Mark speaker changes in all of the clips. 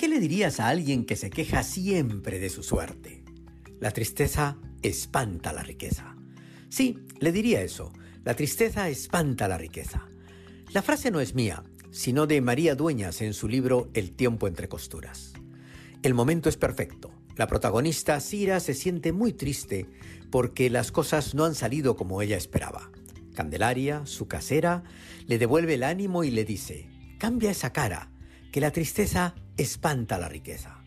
Speaker 1: ¿Qué le dirías a alguien que se queja siempre de su suerte? La tristeza espanta la riqueza. Sí, le diría eso. La tristeza espanta la riqueza. La frase no es mía, sino de María Dueñas en su libro El tiempo entre costuras. El momento es perfecto. La protagonista, Cira, se siente muy triste porque las cosas no han salido como ella esperaba. Candelaria, su casera, le devuelve el ánimo y le dice, cambia esa cara, que la tristeza espanta la riqueza.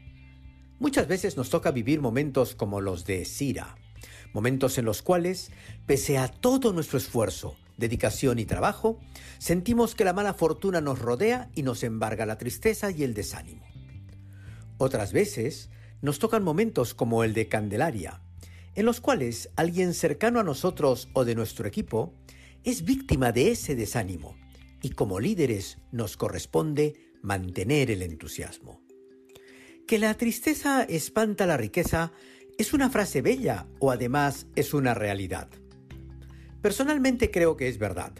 Speaker 1: Muchas veces nos toca vivir momentos como los de Cira, momentos en los cuales, pese a todo nuestro esfuerzo, dedicación y trabajo, sentimos que la mala fortuna nos rodea y nos embarga la tristeza y el desánimo. Otras veces nos tocan momentos como el de Candelaria, en los cuales alguien cercano a nosotros o de nuestro equipo es víctima de ese desánimo y como líderes nos corresponde mantener el entusiasmo. Que la tristeza espanta la riqueza es una frase bella o además es una realidad. Personalmente creo que es verdad.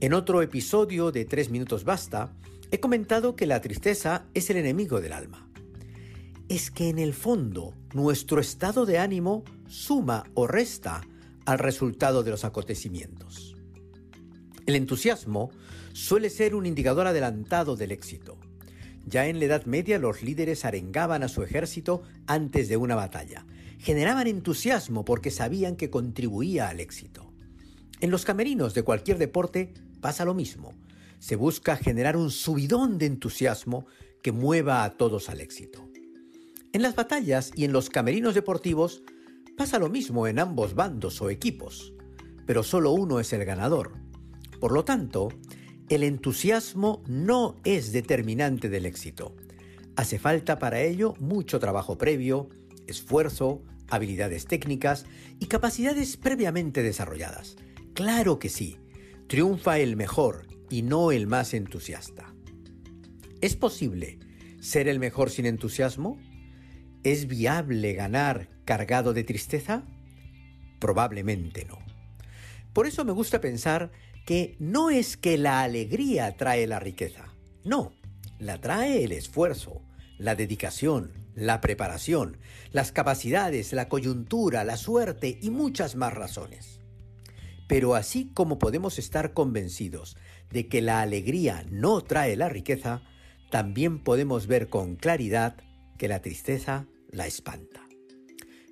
Speaker 1: En otro episodio de Tres Minutos Basta, he comentado que la tristeza es el enemigo del alma. Es que en el fondo nuestro estado de ánimo suma o resta al resultado de los acontecimientos. El entusiasmo suele ser un indicador adelantado del éxito. Ya en la Edad Media los líderes arengaban a su ejército antes de una batalla. Generaban entusiasmo porque sabían que contribuía al éxito. En los camerinos de cualquier deporte pasa lo mismo. Se busca generar un subidón de entusiasmo que mueva a todos al éxito. En las batallas y en los camerinos deportivos pasa lo mismo en ambos bandos o equipos, pero solo uno es el ganador. Por lo tanto, el entusiasmo no es determinante del éxito. Hace falta para ello mucho trabajo previo, esfuerzo, habilidades técnicas y capacidades previamente desarrolladas. Claro que sí, triunfa el mejor y no el más entusiasta. ¿Es posible ser el mejor sin entusiasmo? ¿Es viable ganar cargado de tristeza? Probablemente no. Por eso me gusta pensar que no es que la alegría trae la riqueza, no, la trae el esfuerzo, la dedicación, la preparación, las capacidades, la coyuntura, la suerte y muchas más razones. Pero así como podemos estar convencidos de que la alegría no trae la riqueza, también podemos ver con claridad que la tristeza la espanta.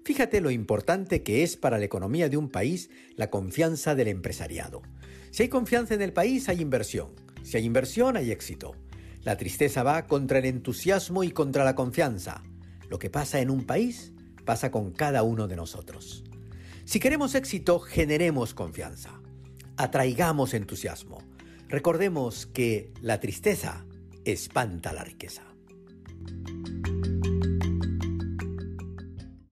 Speaker 1: Fíjate lo importante que es para la economía de un país la confianza del empresariado. Si hay confianza en el país, hay inversión. Si hay inversión, hay éxito. La tristeza va contra el entusiasmo y contra la confianza. Lo que pasa en un país, pasa con cada uno de nosotros. Si queremos éxito, generemos confianza. Atraigamos entusiasmo. Recordemos que la tristeza espanta la riqueza.